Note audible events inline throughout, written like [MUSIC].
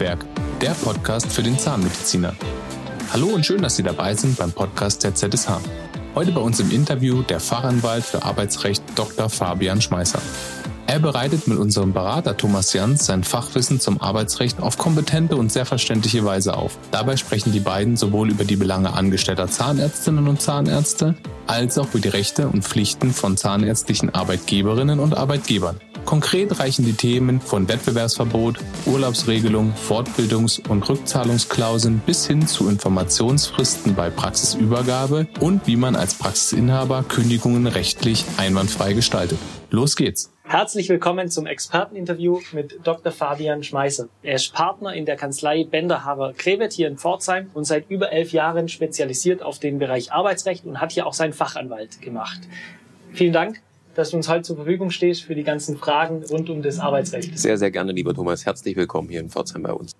Netzwerk, der Podcast für den Zahnmediziner. Hallo und schön, dass Sie dabei sind beim Podcast der ZSH. Heute bei uns im Interview der Fachanwalt für Arbeitsrecht Dr. Fabian Schmeißer. Er bereitet mit unserem Berater Thomas Jans sein Fachwissen zum Arbeitsrecht auf kompetente und sehr verständliche Weise auf. Dabei sprechen die beiden sowohl über die Belange angestellter Zahnärztinnen und Zahnärzte als auch über die Rechte und Pflichten von zahnärztlichen Arbeitgeberinnen und Arbeitgebern. Konkret reichen die Themen von Wettbewerbsverbot, Urlaubsregelung, Fortbildungs- und Rückzahlungsklauseln bis hin zu Informationsfristen bei Praxisübergabe und wie man als Praxisinhaber Kündigungen rechtlich einwandfrei gestaltet. Los geht's! Herzlich willkommen zum Experteninterview mit Dr. Fabian Schmeißer. Er ist Partner in der Kanzlei Benderhaber Krevet hier in Pforzheim und seit über elf Jahren spezialisiert auf den Bereich Arbeitsrecht und hat hier auch seinen Fachanwalt gemacht. Vielen Dank, dass du uns heute zur Verfügung stehst für die ganzen Fragen rund um das Arbeitsrecht. Sehr, sehr gerne, lieber Thomas. Herzlich willkommen hier in Pforzheim bei uns.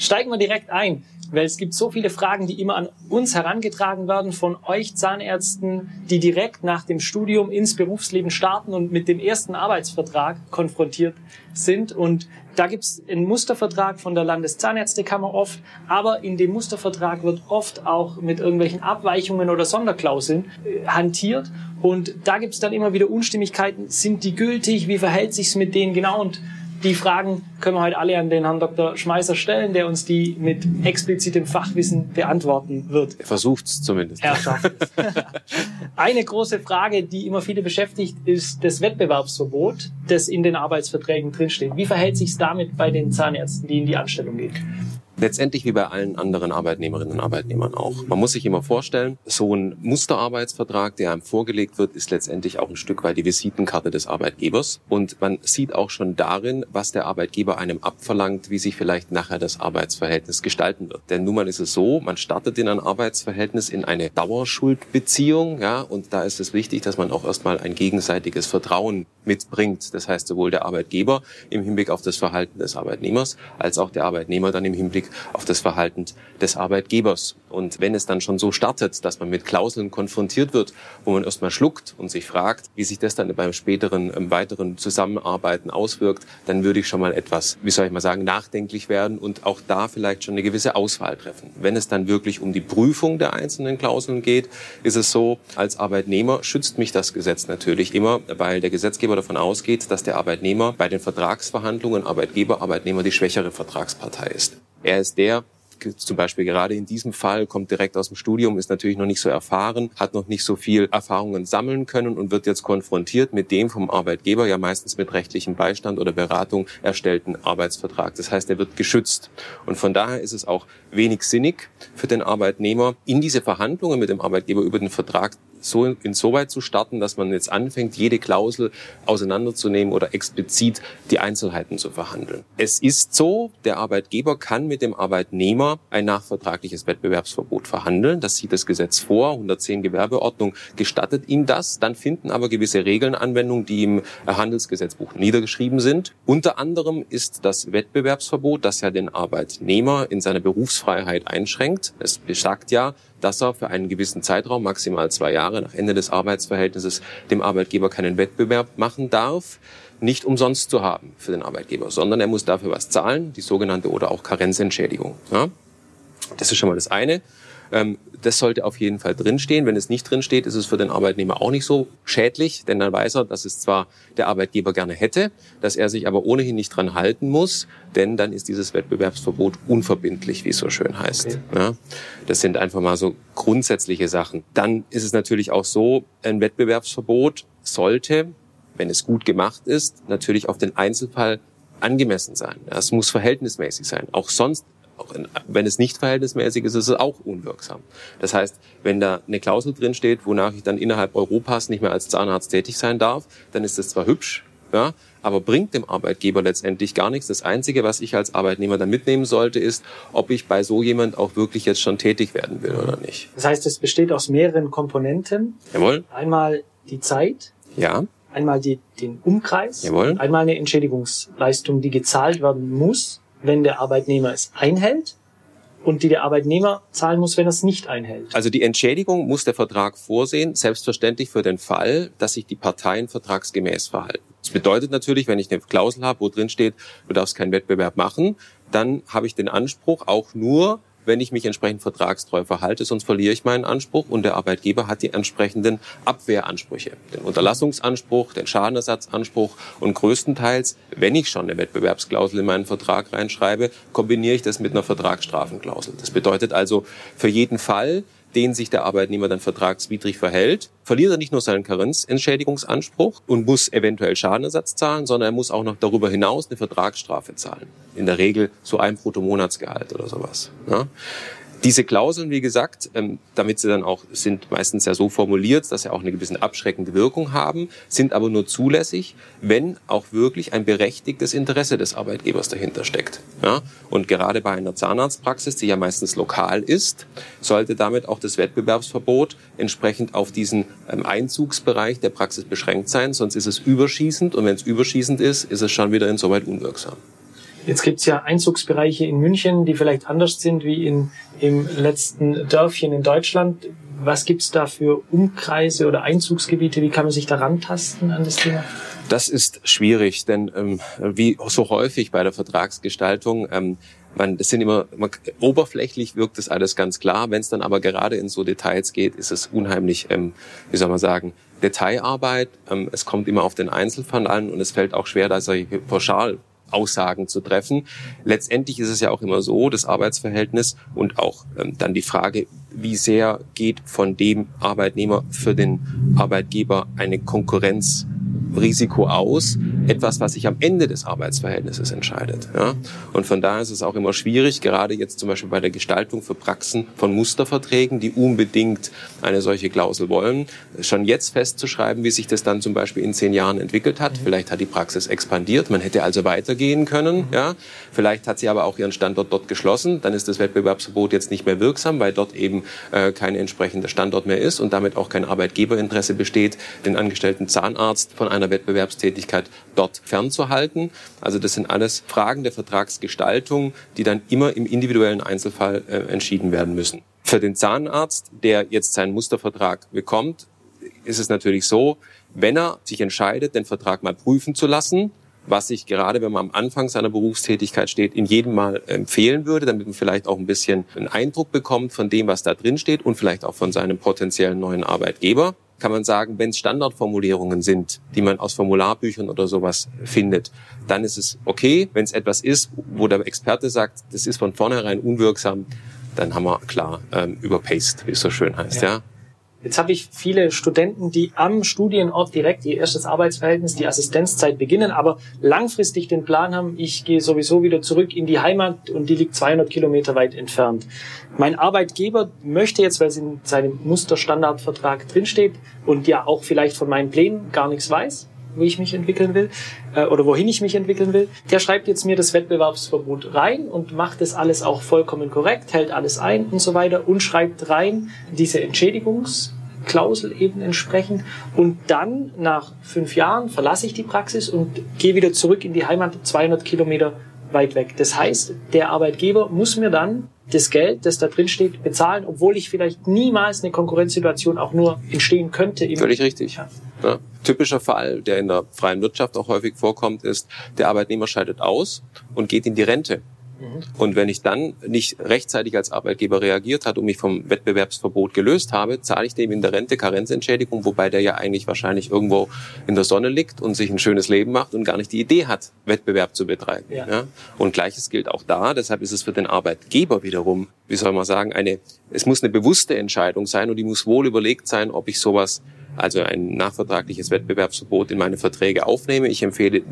Steigen wir direkt ein, weil es gibt so viele Fragen, die immer an uns herangetragen werden von euch Zahnärzten, die direkt nach dem Studium ins Berufsleben starten und mit dem ersten Arbeitsvertrag konfrontiert sind. Und da gibt es einen Mustervertrag von der Landeszahnärztekammer oft, aber in dem Mustervertrag wird oft auch mit irgendwelchen Abweichungen oder Sonderklauseln äh, hantiert. Und da gibt es dann immer wieder Unstimmigkeiten. Sind die gültig? Wie verhält sich's mit denen genau? Und die Fragen können wir heute alle an den Herrn Dr. Schmeißer stellen, der uns die mit explizitem Fachwissen beantworten wird. Er versucht es zumindest. Er schafft es. [LAUGHS] Eine große Frage, die immer viele beschäftigt, ist das Wettbewerbsverbot, das in den Arbeitsverträgen drinsteht. Wie verhält sich es damit bei den Zahnärzten, die in die Anstellung gehen? Letztendlich wie bei allen anderen Arbeitnehmerinnen und Arbeitnehmern auch. Man muss sich immer vorstellen, so ein Musterarbeitsvertrag, der einem vorgelegt wird, ist letztendlich auch ein Stück weit die Visitenkarte des Arbeitgebers. Und man sieht auch schon darin, was der Arbeitgeber einem abverlangt, wie sich vielleicht nachher das Arbeitsverhältnis gestalten wird. Denn nun mal ist es so, man startet in ein Arbeitsverhältnis in eine Dauerschuldbeziehung, ja, und da ist es wichtig, dass man auch erstmal ein gegenseitiges Vertrauen mitbringt. Das heißt, sowohl der Arbeitgeber im Hinblick auf das Verhalten des Arbeitnehmers, als auch der Arbeitnehmer dann im Hinblick auf das Verhalten des Arbeitgebers. Und wenn es dann schon so startet, dass man mit Klauseln konfrontiert wird, wo man erstmal schluckt und sich fragt, wie sich das dann beim späteren, im weiteren Zusammenarbeiten auswirkt, dann würde ich schon mal etwas, wie soll ich mal sagen, nachdenklich werden und auch da vielleicht schon eine gewisse Auswahl treffen. Wenn es dann wirklich um die Prüfung der einzelnen Klauseln geht, ist es so, als Arbeitnehmer schützt mich das Gesetz natürlich immer, weil der Gesetzgeber davon ausgeht, dass der Arbeitnehmer bei den Vertragsverhandlungen Arbeitgeber, Arbeitnehmer die schwächere Vertragspartei ist. Er ist der, zum Beispiel gerade in diesem Fall, kommt direkt aus dem Studium, ist natürlich noch nicht so erfahren, hat noch nicht so viel Erfahrungen sammeln können und wird jetzt konfrontiert mit dem vom Arbeitgeber, ja meistens mit rechtlichem Beistand oder Beratung erstellten Arbeitsvertrag. Das heißt, er wird geschützt. Und von daher ist es auch wenig sinnig für den Arbeitnehmer, in diese Verhandlungen mit dem Arbeitgeber über den Vertrag so insoweit zu starten, dass man jetzt anfängt, jede Klausel auseinanderzunehmen oder explizit die Einzelheiten zu verhandeln. Es ist so, der Arbeitgeber kann mit dem Arbeitnehmer ein nachvertragliches Wettbewerbsverbot verhandeln. Das sieht das Gesetz vor. 110 Gewerbeordnung gestattet ihm das. Dann finden aber gewisse Regeln Anwendung, die im Handelsgesetzbuch niedergeschrieben sind. Unter anderem ist das Wettbewerbsverbot, das ja den Arbeitnehmer in seiner Berufsfreiheit einschränkt. Es besagt ja, dass er für einen gewissen Zeitraum, maximal zwei Jahre nach Ende des Arbeitsverhältnisses, dem Arbeitgeber keinen Wettbewerb machen darf, nicht umsonst zu haben für den Arbeitgeber, sondern er muss dafür was zahlen, die sogenannte oder auch Karenzentschädigung. Ja? Das ist schon mal das eine. Ähm, das sollte auf jeden Fall drinstehen. Wenn es nicht drinsteht, ist es für den Arbeitnehmer auch nicht so schädlich, denn dann weiß er, dass es zwar der Arbeitgeber gerne hätte, dass er sich aber ohnehin nicht dran halten muss, denn dann ist dieses Wettbewerbsverbot unverbindlich, wie es so schön heißt. Okay. Das sind einfach mal so grundsätzliche Sachen. Dann ist es natürlich auch so, ein Wettbewerbsverbot sollte, wenn es gut gemacht ist, natürlich auf den Einzelfall angemessen sein. Es muss verhältnismäßig sein. Auch sonst wenn es nicht verhältnismäßig ist, ist es auch unwirksam. Das heißt, wenn da eine Klausel drin steht, wonach ich dann innerhalb Europas nicht mehr als Zahnarzt tätig sein darf, dann ist das zwar hübsch, ja, aber bringt dem Arbeitgeber letztendlich gar nichts. Das Einzige, was ich als Arbeitnehmer dann mitnehmen sollte, ist, ob ich bei so jemand auch wirklich jetzt schon tätig werden will oder nicht. Das heißt, es besteht aus mehreren Komponenten. Jawohl. Einmal die Zeit. Ja. Einmal die, den Umkreis. Jawohl. Einmal eine Entschädigungsleistung, die gezahlt werden muss wenn der Arbeitnehmer es einhält und die der Arbeitnehmer zahlen muss, wenn er es nicht einhält. Also die Entschädigung muss der Vertrag vorsehen, selbstverständlich für den Fall, dass sich die Parteien vertragsgemäß verhalten. Das bedeutet natürlich, wenn ich eine Klausel habe, wo drin steht, du darfst keinen Wettbewerb machen, dann habe ich den Anspruch auch nur, wenn ich mich entsprechend vertragstreu verhalte, sonst verliere ich meinen Anspruch und der Arbeitgeber hat die entsprechenden Abwehransprüche, den Unterlassungsanspruch, den Schadenersatzanspruch und größtenteils, wenn ich schon eine Wettbewerbsklausel in meinen Vertrag reinschreibe, kombiniere ich das mit einer Vertragsstrafenklausel. Das bedeutet also für jeden Fall, den sich der Arbeitnehmer dann vertragswidrig verhält, verliert er nicht nur seinen Karenzentschädigungsanspruch und muss eventuell Schadenersatz zahlen, sondern er muss auch noch darüber hinaus eine Vertragsstrafe zahlen. In der Regel so ein Bruttomonatsgehalt oder sowas. Ja? Diese Klauseln, wie gesagt, ähm, damit sie dann auch sind meistens ja so formuliert, dass sie auch eine gewisse abschreckende Wirkung haben, sind aber nur zulässig, wenn auch wirklich ein berechtigtes Interesse des Arbeitgebers dahinter steckt. Ja? Und gerade bei einer Zahnarztpraxis, die ja meistens lokal ist, sollte damit auch das Wettbewerbsverbot entsprechend auf diesen ähm, Einzugsbereich der Praxis beschränkt sein, sonst ist es überschießend und wenn es überschießend ist, ist es schon wieder insoweit unwirksam. Jetzt gibt's ja Einzugsbereiche in München, die vielleicht anders sind wie in, im letzten Dörfchen in Deutschland. Was gibt's da für Umkreise oder Einzugsgebiete? Wie kann man sich da rantasten an das Thema? Das ist schwierig, denn ähm, wie so häufig bei der Vertragsgestaltung, ähm, man, das sind immer, man, oberflächlich wirkt das alles ganz klar. Wenn es dann aber gerade in so Details geht, ist es unheimlich, ähm, wie soll man sagen, Detailarbeit. Ähm, es kommt immer auf den Einzelfall an und es fällt auch schwer, da solche pauschal Aussagen zu treffen. Letztendlich ist es ja auch immer so, das Arbeitsverhältnis und auch ähm, dann die Frage, wie sehr geht von dem Arbeitnehmer für den Arbeitgeber eine Konkurrenz Risiko aus, etwas, was sich am Ende des Arbeitsverhältnisses entscheidet. Ja? Und von daher ist es auch immer schwierig, gerade jetzt zum Beispiel bei der Gestaltung für Praxen von Musterverträgen, die unbedingt eine solche Klausel wollen, schon jetzt festzuschreiben, wie sich das dann zum Beispiel in zehn Jahren entwickelt hat. Vielleicht hat die Praxis expandiert, man hätte also weitergehen können. Ja? Vielleicht hat sie aber auch ihren Standort dort geschlossen, dann ist das Wettbewerbsverbot jetzt nicht mehr wirksam, weil dort eben äh, kein entsprechender Standort mehr ist und damit auch kein Arbeitgeberinteresse besteht, den angestellten Zahnarzt von einer Wettbewerbstätigkeit dort fernzuhalten. Also das sind alles Fragen der Vertragsgestaltung, die dann immer im individuellen Einzelfall äh, entschieden werden müssen. Für den Zahnarzt, der jetzt seinen Mustervertrag bekommt, ist es natürlich so, wenn er sich entscheidet, den Vertrag mal prüfen zu lassen, was ich gerade, wenn man am Anfang seiner Berufstätigkeit steht, in jedem Mal empfehlen würde, damit man vielleicht auch ein bisschen einen Eindruck bekommt von dem, was da drin steht und vielleicht auch von seinem potenziellen neuen Arbeitgeber kann man sagen, wenn es Standardformulierungen sind, die man aus Formularbüchern oder sowas findet, dann ist es okay. Wenn es etwas ist, wo der Experte sagt, das ist von vornherein unwirksam, dann haben wir klar ähm, überpaced, wie es so schön heißt, ja. ja. Jetzt habe ich viele Studenten, die am Studienort direkt ihr erstes Arbeitsverhältnis, die Assistenzzeit beginnen, aber langfristig den Plan haben, ich gehe sowieso wieder zurück in die Heimat und die liegt 200 Kilometer weit entfernt. Mein Arbeitgeber möchte jetzt, weil es in seinem Musterstandardvertrag drinsteht und ja auch vielleicht von meinen Plänen gar nichts weiß, wo ich mich entwickeln will äh, oder wohin ich mich entwickeln will. Der schreibt jetzt mir das Wettbewerbsverbot rein und macht das alles auch vollkommen korrekt, hält alles ein und so weiter und schreibt rein diese Entschädigungsklausel eben entsprechend. Und dann nach fünf Jahren verlasse ich die Praxis und gehe wieder zurück in die Heimat 200 Kilometer weit weg. Das heißt, der Arbeitgeber muss mir dann das Geld, das da drin steht, bezahlen, obwohl ich vielleicht niemals eine Konkurrenzsituation auch nur entstehen könnte. Völlig richtig. Ja. Ja. Typischer Fall, der in der freien Wirtschaft auch häufig vorkommt, ist, der Arbeitnehmer scheidet aus und geht in die Rente. Mhm. Und wenn ich dann nicht rechtzeitig als Arbeitgeber reagiert hat und mich vom Wettbewerbsverbot gelöst habe, zahle ich dem in der Rente Karenzentschädigung, wobei der ja eigentlich wahrscheinlich irgendwo in der Sonne liegt und sich ein schönes Leben macht und gar nicht die Idee hat, Wettbewerb zu betreiben. Ja. ja? Und gleiches gilt auch da. Deshalb ist es für den Arbeitgeber wiederum, wie soll man sagen, eine, es muss eine bewusste Entscheidung sein und die muss wohl überlegt sein, ob ich sowas also ein nachvertragliches Wettbewerbsverbot in meine Verträge aufnehme. Ich empfehle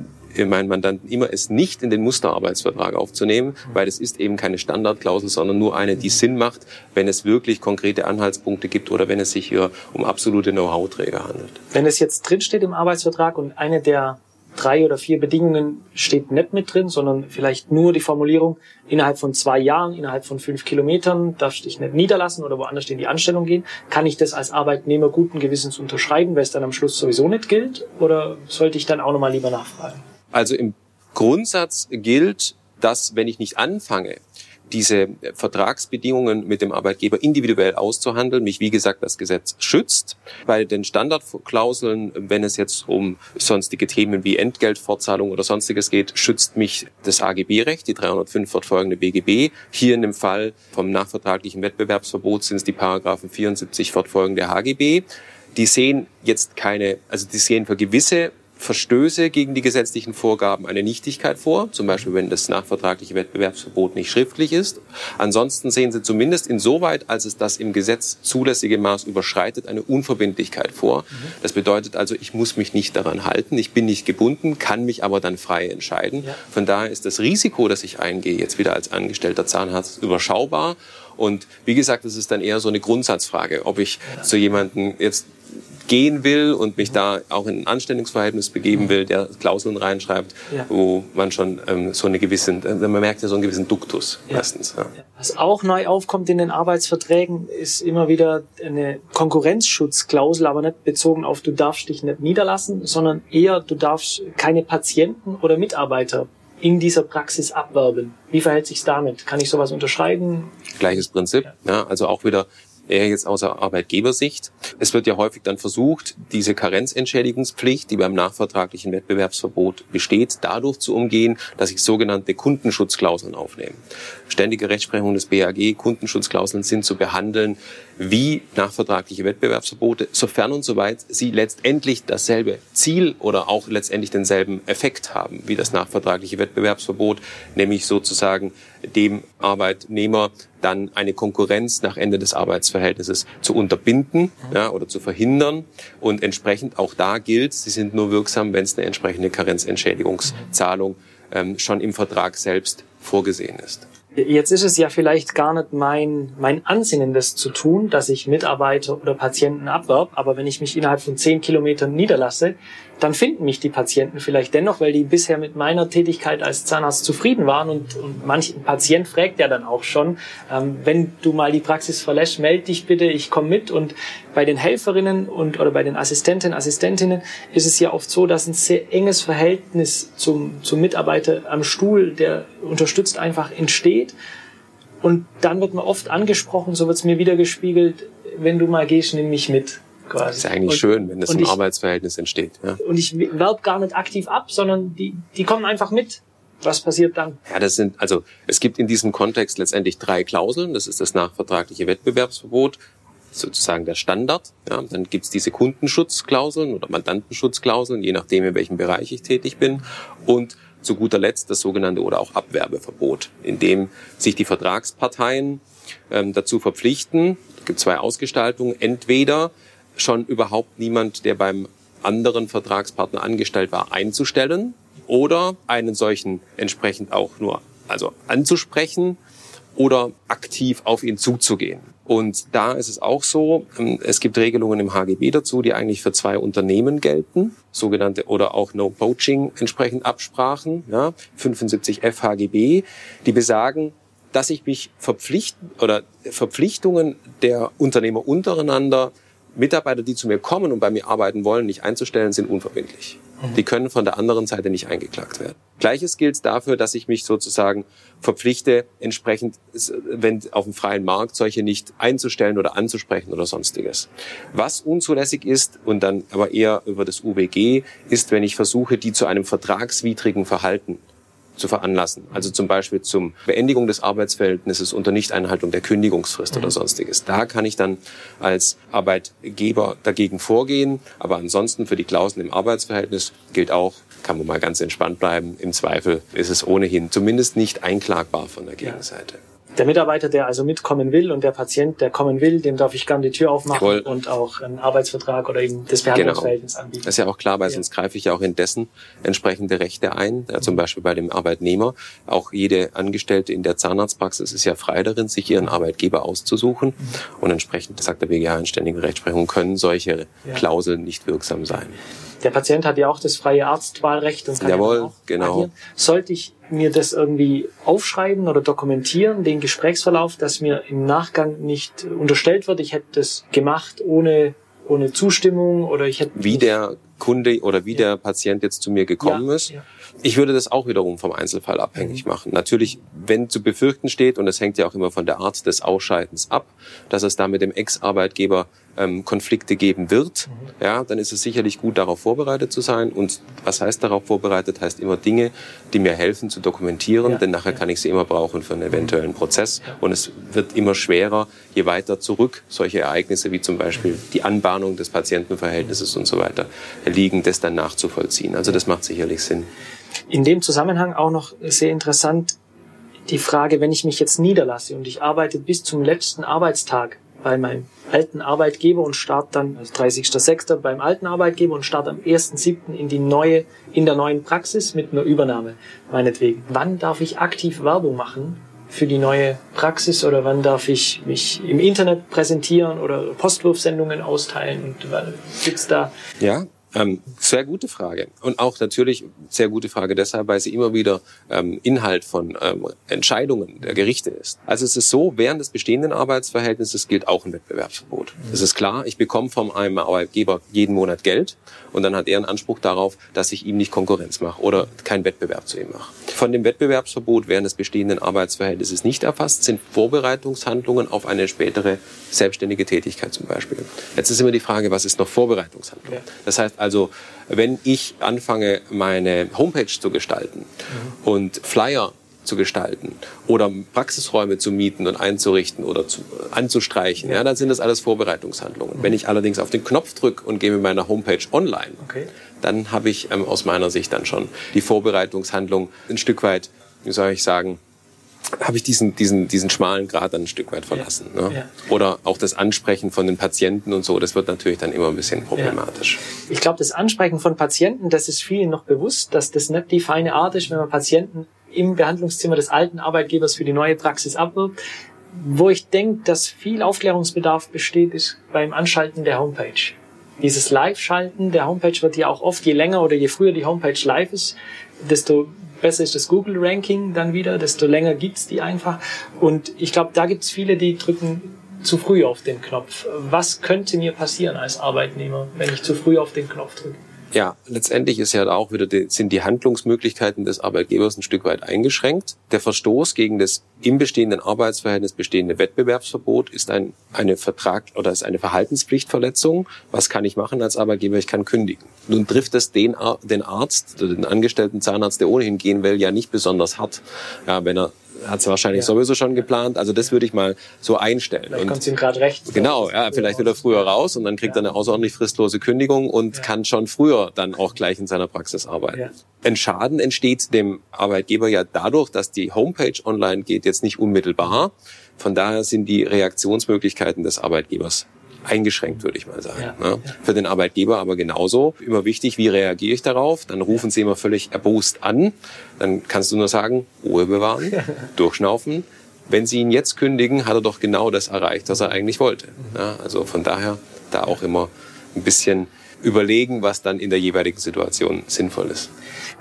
meinen Mandanten immer, es nicht in den Musterarbeitsvertrag aufzunehmen, weil es ist eben keine Standardklausel, sondern nur eine, die Sinn macht, wenn es wirklich konkrete Anhaltspunkte gibt oder wenn es sich hier um absolute Know-how-Träger handelt. Wenn es jetzt drinsteht im Arbeitsvertrag und eine der drei oder vier Bedingungen steht nicht mit drin, sondern vielleicht nur die Formulierung, innerhalb von zwei Jahren, innerhalb von fünf Kilometern darfst du dich nicht niederlassen oder woanders in die Anstellung gehen. Kann ich das als Arbeitnehmer guten Gewissens unterschreiben, weil es dann am Schluss sowieso nicht gilt? Oder sollte ich dann auch nochmal lieber nachfragen? Also im Grundsatz gilt, dass wenn ich nicht anfange, diese Vertragsbedingungen mit dem Arbeitgeber individuell auszuhandeln, mich wie gesagt das Gesetz schützt. Bei den Standardklauseln, wenn es jetzt um sonstige Themen wie Entgeltfortzahlung oder sonstiges geht, schützt mich das AGB-Recht, die 305 fortfolgende BGB. Hier in dem Fall vom nachvertraglichen Wettbewerbsverbot sind es die Paragraphen 74 fortfolgende HGB. Die sehen jetzt keine, also die sehen für gewisse Verstöße gegen die gesetzlichen Vorgaben eine Nichtigkeit vor, zum Beispiel wenn das nachvertragliche Wettbewerbsverbot nicht schriftlich ist. Ansonsten sehen Sie zumindest insoweit, als es das im Gesetz zulässige Maß überschreitet, eine Unverbindlichkeit vor. Das bedeutet also, ich muss mich nicht daran halten, ich bin nicht gebunden, kann mich aber dann frei entscheiden. Von daher ist das Risiko, das ich eingehe, jetzt wieder als angestellter Zahnarzt überschaubar. Und wie gesagt, es ist dann eher so eine Grundsatzfrage, ob ich zu jemandem jetzt gehen will und mich da auch in ein Anstellungsverhältnis begeben will, der Klauseln reinschreibt, ja. wo man schon ähm, so eine gewisse, äh, man merkt ja so einen gewissen Duktus ja. meistens. Ja. Was auch neu aufkommt in den Arbeitsverträgen, ist immer wieder eine Konkurrenzschutzklausel, aber nicht bezogen auf du darfst dich nicht niederlassen, sondern eher du darfst keine Patienten oder Mitarbeiter in dieser Praxis abwerben. Wie verhält sich damit? Kann ich sowas unterschreiben? Gleiches Prinzip. Ja, also auch wieder eher jetzt aus der Arbeitgebersicht. Es wird ja häufig dann versucht, diese Karenzentschädigungspflicht, die beim nachvertraglichen Wettbewerbsverbot besteht, dadurch zu umgehen, dass ich sogenannte Kundenschutzklauseln aufnehme. Ständige Rechtsprechung des BAG, Kundenschutzklauseln sind zu behandeln wie nachvertragliche Wettbewerbsverbote, sofern und soweit sie letztendlich dasselbe Ziel oder auch letztendlich denselben Effekt haben wie das nachvertragliche Wettbewerbsverbot, nämlich sozusagen dem Arbeitnehmer dann eine Konkurrenz nach Ende des Arbeitsverhältnisses zu unterbinden ja, oder zu verhindern. Und entsprechend auch da gilt, sie sind nur wirksam, wenn es eine entsprechende Karenzentschädigungszahlung ähm, schon im Vertrag selbst vorgesehen ist. Jetzt ist es ja vielleicht gar nicht mein, mein Ansinnen, das zu tun, dass ich Mitarbeiter oder Patienten abwerbe, aber wenn ich mich innerhalb von zehn Kilometern niederlasse, dann finden mich die Patienten vielleicht dennoch, weil die bisher mit meiner Tätigkeit als Zahnarzt zufrieden waren. Und, und manch ein Patient fragt ja dann auch schon, ähm, wenn du mal die Praxis verlässt, melde dich bitte, ich komme mit. Und bei den Helferinnen und oder bei den Assistentinnen, Assistentinnen ist es ja oft so, dass ein sehr enges Verhältnis zum, zum Mitarbeiter am Stuhl, der unterstützt, einfach entsteht und dann wird man oft angesprochen, so wird es mir wieder gespiegelt, wenn du mal gehst, nimm mich mit. Quasi. Das ist ja eigentlich und, schön, wenn das ein ich, Arbeitsverhältnis entsteht. Ja. Und ich werbe gar nicht aktiv ab, sondern die, die kommen einfach mit. Was passiert dann? Ja, das sind, also es gibt in diesem Kontext letztendlich drei Klauseln. Das ist das nachvertragliche Wettbewerbsverbot, sozusagen der Standard. Ja, dann gibt's diese Kundenschutzklauseln oder Mandantenschutzklauseln, je nachdem, in welchem Bereich ich tätig bin. Und zu guter Letzt das sogenannte oder auch Abwerbeverbot, in dem sich die Vertragsparteien ähm, dazu verpflichten, es gibt zwei Ausgestaltungen, entweder schon überhaupt niemand, der beim anderen Vertragspartner angestellt war, einzustellen oder einen solchen entsprechend auch nur also anzusprechen oder aktiv auf ihn zuzugehen. Und da ist es auch so, ähm, es gibt Regelungen im HGB dazu, die eigentlich für zwei Unternehmen gelten, sogenannte oder auch No-Poaching entsprechend Absprachen, ja, 75 FHGB, die besagen, dass ich mich verpflichten oder Verpflichtungen der Unternehmer untereinander Mitarbeiter, die zu mir kommen und bei mir arbeiten wollen, nicht einzustellen, sind unverbindlich. Die können von der anderen Seite nicht eingeklagt werden. Gleiches gilt dafür, dass ich mich sozusagen verpflichte, entsprechend, wenn auf dem freien Markt solche nicht einzustellen oder anzusprechen oder sonstiges. Was unzulässig ist und dann aber eher über das UWG ist, wenn ich versuche, die zu einem vertragswidrigen Verhalten zu veranlassen. Also zum Beispiel zum Beendigung des Arbeitsverhältnisses unter Nichteinhaltung der Kündigungsfrist mhm. oder sonstiges. Da kann ich dann als Arbeitgeber dagegen vorgehen. Aber ansonsten für die Klauseln im Arbeitsverhältnis gilt auch, kann man mal ganz entspannt bleiben. Im Zweifel ist es ohnehin zumindest nicht einklagbar von der Gegenseite. Ja der Mitarbeiter, der also mitkommen will und der Patient, der kommen will, dem darf ich gern die Tür aufmachen Jawohl. und auch einen Arbeitsvertrag oder eben das Behandlungsverhältnis genau. anbieten. Das ist ja auch klar, weil ja. sonst greife ich auch in dessen entsprechende Rechte ein, ja, zum Beispiel bei dem Arbeitnehmer. Auch jede Angestellte in der Zahnarztpraxis ist ja frei darin, sich ihren Arbeitgeber auszusuchen mhm. und entsprechend, sagt der BGH in ständigen Rechtsprechung, können solche ja. Klauseln nicht wirksam sein. Der Patient hat ja auch das freie Arztwahlrecht und kann Jawohl, ja auch genau. Agieren. Sollte ich mir das irgendwie aufschreiben oder dokumentieren, den Gesprächsverlauf, dass mir im Nachgang nicht unterstellt wird, ich hätte das gemacht ohne, ohne Zustimmung oder ich hätte... Wie der Kunde oder wie ja. der Patient jetzt zu mir gekommen ja, ist. Ja. Ich würde das auch wiederum vom Einzelfall abhängig mhm. machen. Natürlich, wenn zu befürchten steht, und das hängt ja auch immer von der Art des Ausscheidens ab, dass es da mit dem Ex-Arbeitgeber ähm, Konflikte geben wird, mhm. ja, dann ist es sicherlich gut, darauf vorbereitet zu sein. Und was heißt darauf vorbereitet? Heißt immer Dinge, die mir helfen zu dokumentieren, ja. denn nachher kann ich sie immer brauchen für einen eventuellen Prozess. Und es wird immer schwerer, je weiter zurück solche Ereignisse wie zum Beispiel die Anbahnung des Patientenverhältnisses und so weiter liegen, das dann nachzuvollziehen. Also das macht sicherlich Sinn. In dem Zusammenhang auch noch sehr interessant die Frage, wenn ich mich jetzt niederlasse und ich arbeite bis zum letzten Arbeitstag bei meinem alten Arbeitgeber und starte dann, also 30.06. beim alten Arbeitgeber und starte am 1.07. in die neue, in der neuen Praxis mit einer Übernahme, meinetwegen. Wann darf ich aktiv Werbung machen für die neue Praxis oder wann darf ich mich im Internet präsentieren oder Postwurfsendungen austeilen und gibt's da? Ja, ähm, sehr gute Frage. Und auch natürlich sehr gute Frage deshalb, weil sie immer wieder ähm, Inhalt von ähm, Entscheidungen der Gerichte ist. Also es ist so, während des bestehenden Arbeitsverhältnisses gilt auch ein Wettbewerbsverbot. Das ist klar, ich bekomme von einem Arbeitgeber jeden Monat Geld und dann hat er einen Anspruch darauf, dass ich ihm nicht Konkurrenz mache oder keinen Wettbewerb zu ihm mache. Von dem Wettbewerbsverbot während des bestehenden Arbeitsverhältnisses nicht erfasst sind Vorbereitungshandlungen auf eine spätere selbstständige Tätigkeit zum Beispiel. Jetzt ist immer die Frage, was ist noch Vorbereitungshandlung? Das heißt also, wenn ich anfange, meine Homepage zu gestalten mhm. und Flyer zu gestalten oder Praxisräume zu mieten und einzurichten oder zu, anzustreichen, ja. dann sind das alles Vorbereitungshandlungen. Mhm. Wenn ich allerdings auf den Knopf drücke und gehe mit meiner Homepage online, okay. dann habe ich ähm, aus meiner Sicht dann schon die Vorbereitungshandlung ein Stück weit, wie soll ich sagen, habe ich diesen, diesen, diesen schmalen Grad dann ein Stück weit verlassen. Ja, ne? ja. Oder auch das Ansprechen von den Patienten und so, das wird natürlich dann immer ein bisschen problematisch. Ja. Ich glaube, das Ansprechen von Patienten, das ist vielen noch bewusst, dass das nicht die feine Art ist, wenn man Patienten im Behandlungszimmer des alten Arbeitgebers für die neue Praxis abwirbt. Wo ich denke, dass viel Aufklärungsbedarf besteht, ist beim Anschalten der Homepage. Dieses Live-Schalten der Homepage wird ja auch oft, je länger oder je früher die Homepage live ist, desto besser ist das Google-Ranking dann wieder, desto länger gibt's die einfach. Und ich glaube, da gibt's viele, die drücken zu früh auf den Knopf. Was könnte mir passieren als Arbeitnehmer, wenn ich zu früh auf den Knopf drücke? Ja, letztendlich ist ja auch wieder die, sind die Handlungsmöglichkeiten des Arbeitgebers ein Stück weit eingeschränkt. Der Verstoß gegen das im bestehenden Arbeitsverhältnis bestehende Wettbewerbsverbot ist ein eine Vertrag oder ist eine Verhaltenspflichtverletzung. Was kann ich machen als Arbeitgeber? Ich kann kündigen. Nun trifft es den, den Arzt, den angestellten Zahnarzt, der ohnehin gehen will, ja nicht besonders hart. Ja, wenn er hat es wahrscheinlich ja. sowieso schon geplant. Also das würde ich mal so einstellen. Vielleicht kommt ihm gerade recht. Genau, ja, vielleicht wird er früher raus und dann kriegt ja. er eine außerordentlich fristlose Kündigung und ja. kann schon früher dann auch gleich in seiner Praxis arbeiten. Ein Schaden entsteht dem Arbeitgeber ja dadurch, dass die Homepage online geht, jetzt nicht unmittelbar. Von daher sind die Reaktionsmöglichkeiten des Arbeitgebers eingeschränkt, würde ich mal sagen. Ja, ne? ja. Für den Arbeitgeber aber genauso. Immer wichtig, wie reagiere ich darauf? Dann rufen sie immer völlig erbost an. Dann kannst du nur sagen, Ruhe bewahren, [LAUGHS] durchschnaufen. Wenn sie ihn jetzt kündigen, hat er doch genau das erreicht, was er eigentlich wollte. Ja, also von daher da auch immer ein bisschen überlegen, was dann in der jeweiligen Situation sinnvoll ist.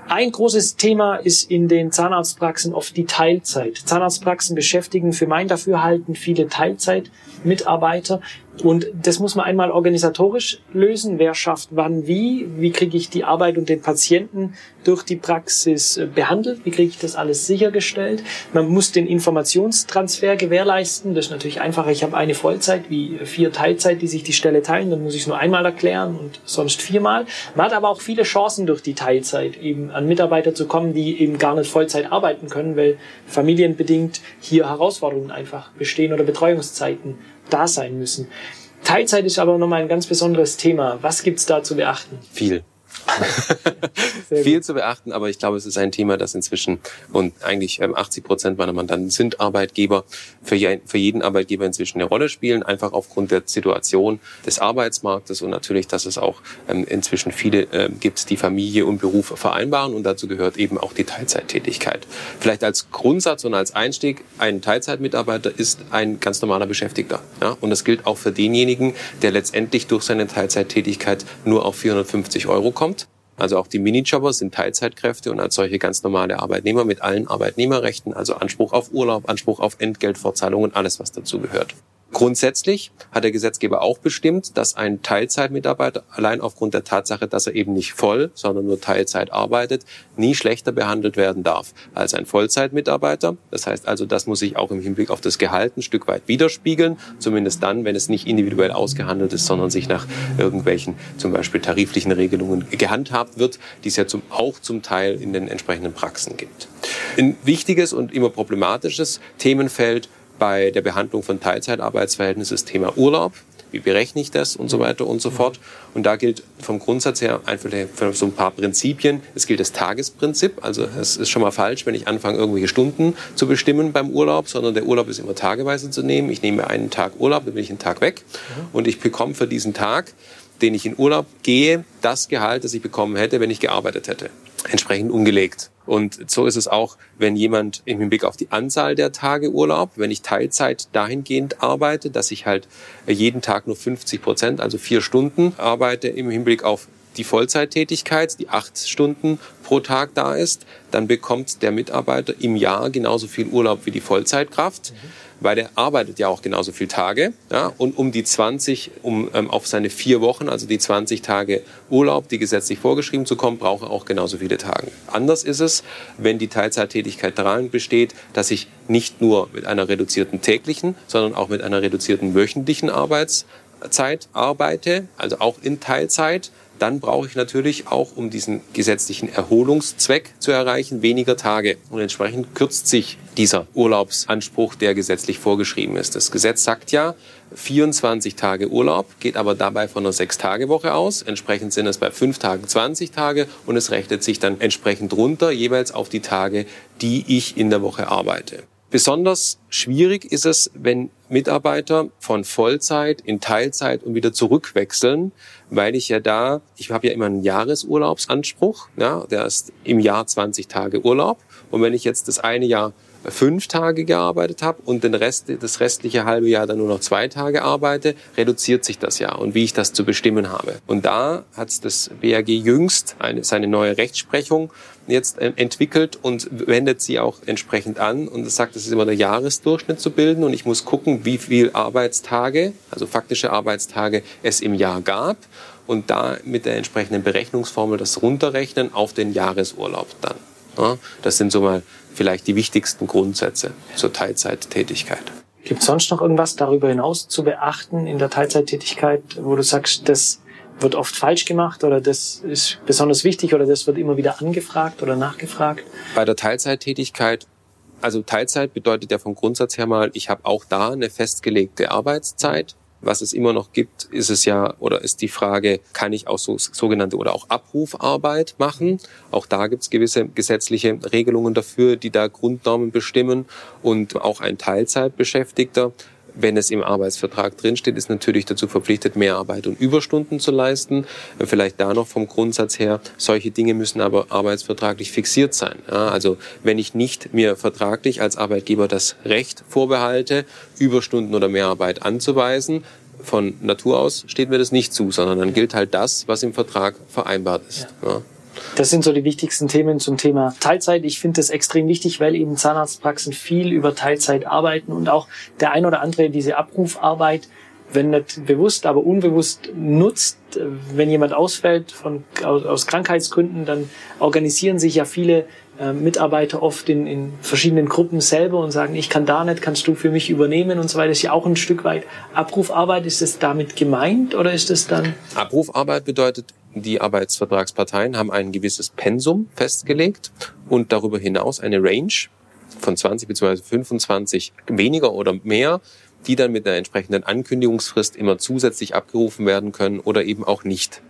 Ein großes Thema ist in den Zahnarztpraxen oft die Teilzeit. Zahnarztpraxen beschäftigen für mein Dafürhalten viele Teilzeitmitarbeiter. Und das muss man einmal organisatorisch lösen. Wer schafft wann wie? Wie kriege ich die Arbeit und den Patienten durch die Praxis äh, behandelt? Wie kriege ich das alles sichergestellt? Man muss den Informationstransfer gewährleisten. Das ist natürlich einfacher. Ich habe eine Vollzeit wie vier Teilzeit, die sich die Stelle teilen. Dann muss ich es nur einmal erklären und sonst viermal. Man hat aber auch viele Chancen durch die Teilzeit, eben an Mitarbeiter zu kommen, die eben gar nicht Vollzeit arbeiten können, weil familienbedingt hier Herausforderungen einfach bestehen oder Betreuungszeiten da sein müssen. Teilzeit ist aber nochmal ein ganz besonderes Thema. Was gibt's da zu beachten? Viel. [LAUGHS] viel zu beachten, aber ich glaube, es ist ein Thema, das inzwischen und eigentlich 80 ähm, Prozent meiner Mandanten sind Arbeitgeber, für, jeden Arbeitgeber inzwischen eine Rolle spielen, einfach aufgrund der Situation des Arbeitsmarktes und natürlich, dass es auch ähm, inzwischen viele ähm, gibt, die Familie und Beruf vereinbaren und dazu gehört eben auch die Teilzeittätigkeit. Vielleicht als Grundsatz und als Einstieg, ein Teilzeitmitarbeiter ist ein ganz normaler Beschäftigter. Ja? Und das gilt auch für denjenigen, der letztendlich durch seine Teilzeittätigkeit nur auf 450 Euro kommt. Also auch die Minijobber sind Teilzeitkräfte und als solche ganz normale Arbeitnehmer mit allen Arbeitnehmerrechten, also Anspruch auf Urlaub, Anspruch auf Entgeltfortzahlung und alles, was dazu gehört. Grundsätzlich hat der Gesetzgeber auch bestimmt, dass ein Teilzeitmitarbeiter allein aufgrund der Tatsache, dass er eben nicht voll, sondern nur Teilzeit arbeitet, nie schlechter behandelt werden darf als ein Vollzeitmitarbeiter. Das heißt also, das muss sich auch im Hinblick auf das Gehalt ein Stück weit widerspiegeln, zumindest dann, wenn es nicht individuell ausgehandelt ist, sondern sich nach irgendwelchen zum Beispiel tariflichen Regelungen gehandhabt wird, die es ja zum, auch zum Teil in den entsprechenden Praxen gibt. Ein wichtiges und immer problematisches Themenfeld bei der Behandlung von Teilzeitarbeitsverhältnissen ist Thema Urlaub. Wie berechne ich das und so weiter und so fort. Und da gilt vom Grundsatz her einfach so ein paar Prinzipien. Es gilt das Tagesprinzip. Also es ist schon mal falsch, wenn ich anfange, irgendwelche Stunden zu bestimmen beim Urlaub, sondern der Urlaub ist immer tageweise zu nehmen. Ich nehme einen Tag Urlaub, dann bin ich einen Tag weg. Und ich bekomme für diesen Tag, den ich in Urlaub gehe, das Gehalt, das ich bekommen hätte, wenn ich gearbeitet hätte. Entsprechend umgelegt. Und so ist es auch, wenn jemand im Hinblick auf die Anzahl der Tage Urlaub, wenn ich Teilzeit dahingehend arbeite, dass ich halt jeden Tag nur 50 Prozent, also vier Stunden arbeite im Hinblick auf die Vollzeittätigkeit, die acht Stunden pro Tag da ist, dann bekommt der Mitarbeiter im Jahr genauso viel Urlaub wie die Vollzeitkraft. Mhm weil der arbeitet ja auch genauso viele Tage. Ja, und um die 20, um ähm, auf seine vier Wochen, also die 20 Tage Urlaub, die gesetzlich vorgeschrieben zu kommen, braucht er auch genauso viele Tage. Anders ist es, wenn die Teilzeittätigkeit daran besteht, dass ich nicht nur mit einer reduzierten täglichen, sondern auch mit einer reduzierten wöchentlichen Arbeitszeit arbeite, also auch in Teilzeit dann brauche ich natürlich auch, um diesen gesetzlichen Erholungszweck zu erreichen, weniger Tage. Und entsprechend kürzt sich dieser Urlaubsanspruch, der gesetzlich vorgeschrieben ist. Das Gesetz sagt ja, 24 Tage Urlaub, geht aber dabei von einer 6-Tage-Woche aus. Entsprechend sind es bei 5 Tagen 20 Tage und es rechnet sich dann entsprechend runter, jeweils auf die Tage, die ich in der Woche arbeite. Besonders schwierig ist es, wenn Mitarbeiter von Vollzeit in Teilzeit und wieder zurückwechseln, weil ich ja da, ich habe ja immer einen Jahresurlaubsanspruch, ja, der ist im Jahr 20 Tage Urlaub. Und wenn ich jetzt das eine Jahr fünf Tage gearbeitet habe und den Rest, das restliche halbe Jahr dann nur noch zwei Tage arbeite, reduziert sich das ja und wie ich das zu bestimmen habe. Und da hat das BAG jüngst eine, seine neue Rechtsprechung jetzt äh, entwickelt und wendet sie auch entsprechend an und es sagt, es ist immer der Jahresdurchschnitt zu bilden und ich muss gucken, wie viel Arbeitstage, also faktische Arbeitstage es im Jahr gab und da mit der entsprechenden Berechnungsformel das runterrechnen auf den Jahresurlaub dann. Das sind so mal vielleicht die wichtigsten Grundsätze zur Teilzeittätigkeit. Gibt es sonst noch irgendwas darüber hinaus zu beachten in der Teilzeittätigkeit, wo du sagst, das wird oft falsch gemacht oder das ist besonders wichtig oder das wird immer wieder angefragt oder nachgefragt? Bei der Teilzeittätigkeit, also Teilzeit bedeutet ja vom Grundsatz her mal, ich habe auch da eine festgelegte Arbeitszeit. Was es immer noch gibt, ist es ja, oder ist die Frage, kann ich auch so sogenannte oder auch Abrufarbeit machen? Auch da gibt es gewisse gesetzliche Regelungen dafür, die da Grundnormen bestimmen. Und auch ein Teilzeitbeschäftigter wenn es im Arbeitsvertrag drinsteht, ist natürlich dazu verpflichtet, mehr Arbeit und Überstunden zu leisten. Vielleicht da noch vom Grundsatz her, solche Dinge müssen aber arbeitsvertraglich fixiert sein. Ja, also wenn ich nicht mir vertraglich als Arbeitgeber das Recht vorbehalte, Überstunden oder Mehrarbeit anzuweisen, von Natur aus steht mir das nicht zu, sondern dann gilt halt das, was im Vertrag vereinbart ist. Ja. Ja. Das sind so die wichtigsten Themen zum Thema Teilzeit. Ich finde das extrem wichtig, weil eben Zahnarztpraxen viel über Teilzeit arbeiten und auch der ein oder andere diese Abrufarbeit, wenn nicht bewusst, aber unbewusst nutzt. Wenn jemand ausfällt von, aus, Krankheitsgründen, dann organisieren sich ja viele äh, Mitarbeiter oft in, in verschiedenen Gruppen selber und sagen, ich kann da nicht, kannst du für mich übernehmen und so weiter. Das ist ja auch ein Stück weit Abrufarbeit. Ist das damit gemeint oder ist das dann? Abrufarbeit bedeutet die Arbeitsvertragsparteien haben ein gewisses Pensum festgelegt und darüber hinaus eine Range von 20 bzw. 25 weniger oder mehr, die dann mit einer entsprechenden Ankündigungsfrist immer zusätzlich abgerufen werden können oder eben auch nicht.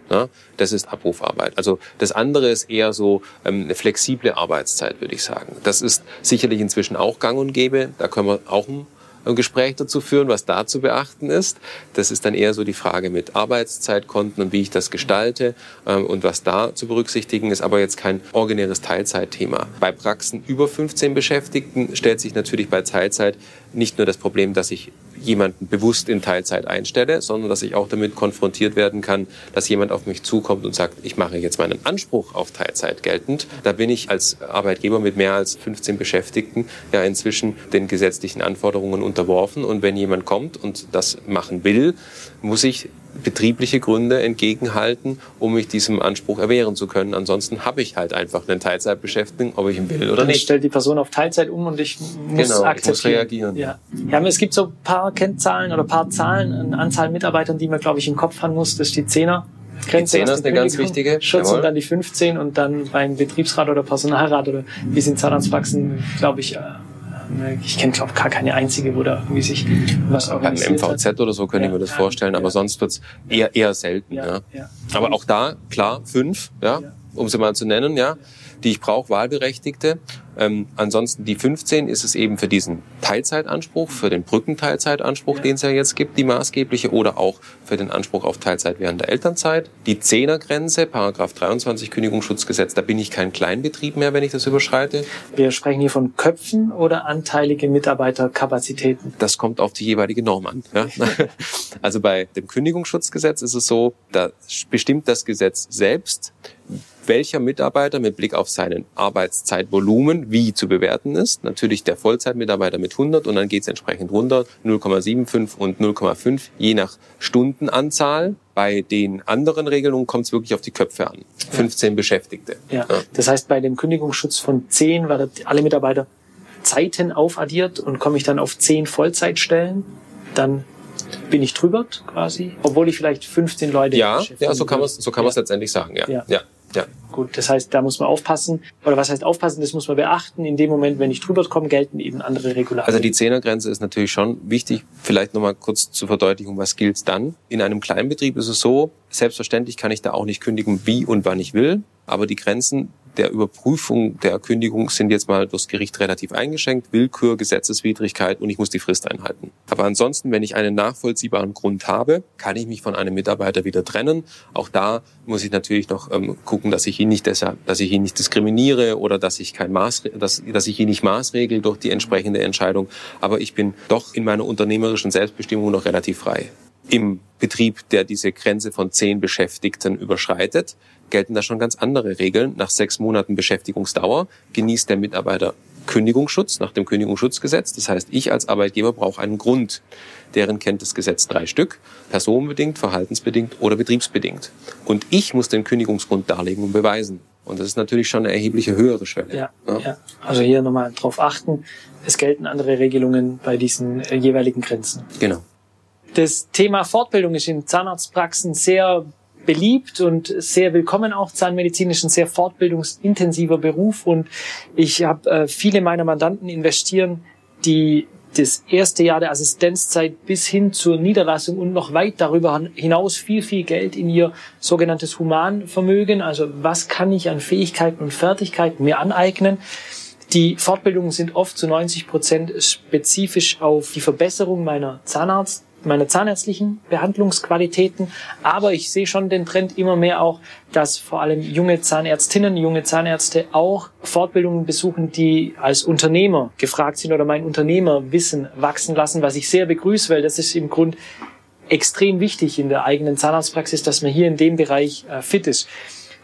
Das ist Abrufarbeit. Also das andere ist eher so ähm, eine flexible Arbeitszeit, würde ich sagen. Das ist sicherlich inzwischen auch gang und gäbe. Da können wir auch ein ein Gespräch dazu führen, was da zu beachten ist. Das ist dann eher so die Frage mit Arbeitszeitkonten und wie ich das gestalte ähm, und was da zu berücksichtigen ist, aber jetzt kein originäres Teilzeitthema. Bei Praxen über 15 Beschäftigten stellt sich natürlich bei Teilzeit nicht nur das Problem, dass ich jemanden bewusst in Teilzeit einstelle, sondern dass ich auch damit konfrontiert werden kann, dass jemand auf mich zukommt und sagt, ich mache jetzt meinen Anspruch auf Teilzeit geltend. Da bin ich als Arbeitgeber mit mehr als 15 Beschäftigten ja inzwischen den gesetzlichen Anforderungen unterworfen. Und wenn jemand kommt und das machen will, muss ich betriebliche Gründe entgegenhalten, um mich diesem Anspruch erwehren zu können. Ansonsten habe ich halt einfach eine Teilzeitbeschäftigung, ob ich ihn will oder Dann nicht. stellt die Person auf Teilzeit um und ich muss Genau, ich akzeptieren. muss reagieren. Ja. ja, es gibt so ein paar Kennzahlen oder ein paar Zahlen, eine Anzahl Mitarbeitern, die man, glaube ich, im Kopf haben muss. Das ist die Zehner. Grenze, Die Zehner was ist den eine ganz wichtige, Schutz jawohl. und dann die 15 und dann beim Betriebsrat oder Personalrat oder wie es in Zahnarztpraxen, glaube ich, äh, ich kenne glaube gar keine einzige, wo da irgendwie sich was Beim organisiert hat. MVZ oder so könnte ich Ja. mir das vorstellen, aber sonst wird's eher, eher selten. Ja. Aber auch da, klar, fünf, ja, Ja. um sie mal zu nennen, ja, die ich brauche, Wahlberechtigte. Ähm, ansonsten die 15 ist es eben für diesen Teilzeitanspruch, für den Brückenteilzeitanspruch, Ja. den es ja jetzt gibt, die maßgebliche, oder auch für den Anspruch auf Teilzeit während der Elternzeit. Die Zehnergrenze, Paragraph 23 Kündigungsschutzgesetz, da bin ich kein Kleinbetrieb mehr, wenn ich das überschreite. Wir sprechen hier von Köpfen oder anteilige Mitarbeiterkapazitäten. Das kommt auf die jeweilige Norm an. Ja? [LAUGHS] Also bei dem Kündigungsschutzgesetz ist es so, da bestimmt das Gesetz selbst, welcher Mitarbeiter mit Blick auf seinen Arbeitszeitvolumen wie zu bewerten ist. Natürlich der Vollzeitmitarbeiter mit 100 und dann geht es entsprechend runter 0,75 und 0,5 je nach Stundenanzahl. Bei den anderen Regelungen kommt es wirklich auf die Köpfe an. 15 Beschäftigte. Ja. Das heißt, bei dem Kündigungsschutz von 10 werden alle Mitarbeiter Zeiten aufaddiert und komme ich dann auf 10 Vollzeitstellen, dann bin ich drüber quasi, obwohl ich vielleicht 15 Leute Ja, ja, so kann man es so kann man's Ja. letztendlich sagen. Ja, Ja. ja, ja. Gut, das heißt, da muss man aufpassen. Oder was heißt aufpassen? Das muss man beachten. In dem Moment, wenn ich drüber komme, gelten eben andere Regularien. Also die Zehnergrenze ist natürlich schon wichtig. Vielleicht nochmal kurz zur Verdeutlichung, was gilt dann? In einem Kleinbetrieb ist es so, selbstverständlich kann ich da auch nicht kündigen, wie und wann ich will. Aber die Grenzen der Überprüfung der Kündigung sind jetzt mal durchs Gericht relativ eingeschränkt. Willkür, Gesetzeswidrigkeit und ich muss die Frist einhalten. Aber ansonsten, wenn ich einen nachvollziehbaren Grund habe, kann ich mich von einem Mitarbeiter wieder trennen. Auch da muss ich natürlich noch ähm, gucken, dass ich ihn nicht deshalb, dass ich ihn nicht diskriminiere oder dass ich kein Maß, dass, dass ich ihn nicht maßregel durch die entsprechende Entscheidung. Aber ich bin doch in meiner unternehmerischen Selbstbestimmung noch relativ frei. Im Betrieb, der diese Grenze von zehn Beschäftigten überschreitet, gelten da schon ganz andere Regeln. Nach sechs Monaten Beschäftigungsdauer genießt der Mitarbeiter Kündigungsschutz nach dem Kündigungsschutzgesetz. Das heißt, ich als Arbeitgeber brauche einen Grund. Deren kennt das Gesetz drei Stück. Personenbedingt, verhaltensbedingt oder betriebsbedingt. Und ich muss den Kündigungsgrund darlegen und beweisen. Und das ist natürlich schon eine erhebliche höhere Schwelle. ja, ja. Also hier nochmal drauf achten. Es gelten andere Regelungen bei diesen äh, jeweiligen Grenzen. Genau. Das Thema Fortbildung ist in Zahnarztpraxen sehr beliebt und sehr willkommen auch. Zahnmedizin ist ein sehr fortbildungsintensiver Beruf und ich habe äh, viele meiner Mandanten investieren, die das erste Jahr der Assistenzzeit bis hin zur Niederlassung und noch weit darüber hinaus viel, viel Geld in ihr sogenanntes Humanvermögen, also was kann ich an Fähigkeiten und Fertigkeiten mir aneignen, die Fortbildungen sind oft zu 90 Prozent spezifisch auf die Verbesserung meiner Zahnarzt, meiner zahnärztlichen Behandlungsqualitäten. Aber ich sehe schon den Trend immer mehr auch, dass vor allem junge Zahnärztinnen, junge Zahnärzte auch Fortbildungen besuchen, die als Unternehmer gefragt sind oder mein Unternehmerwissen wachsen lassen, was ich sehr begrüße, weil das ist im Grund extrem wichtig in der eigenen Zahnarztpraxis, dass man hier in dem Bereich äh, fit ist.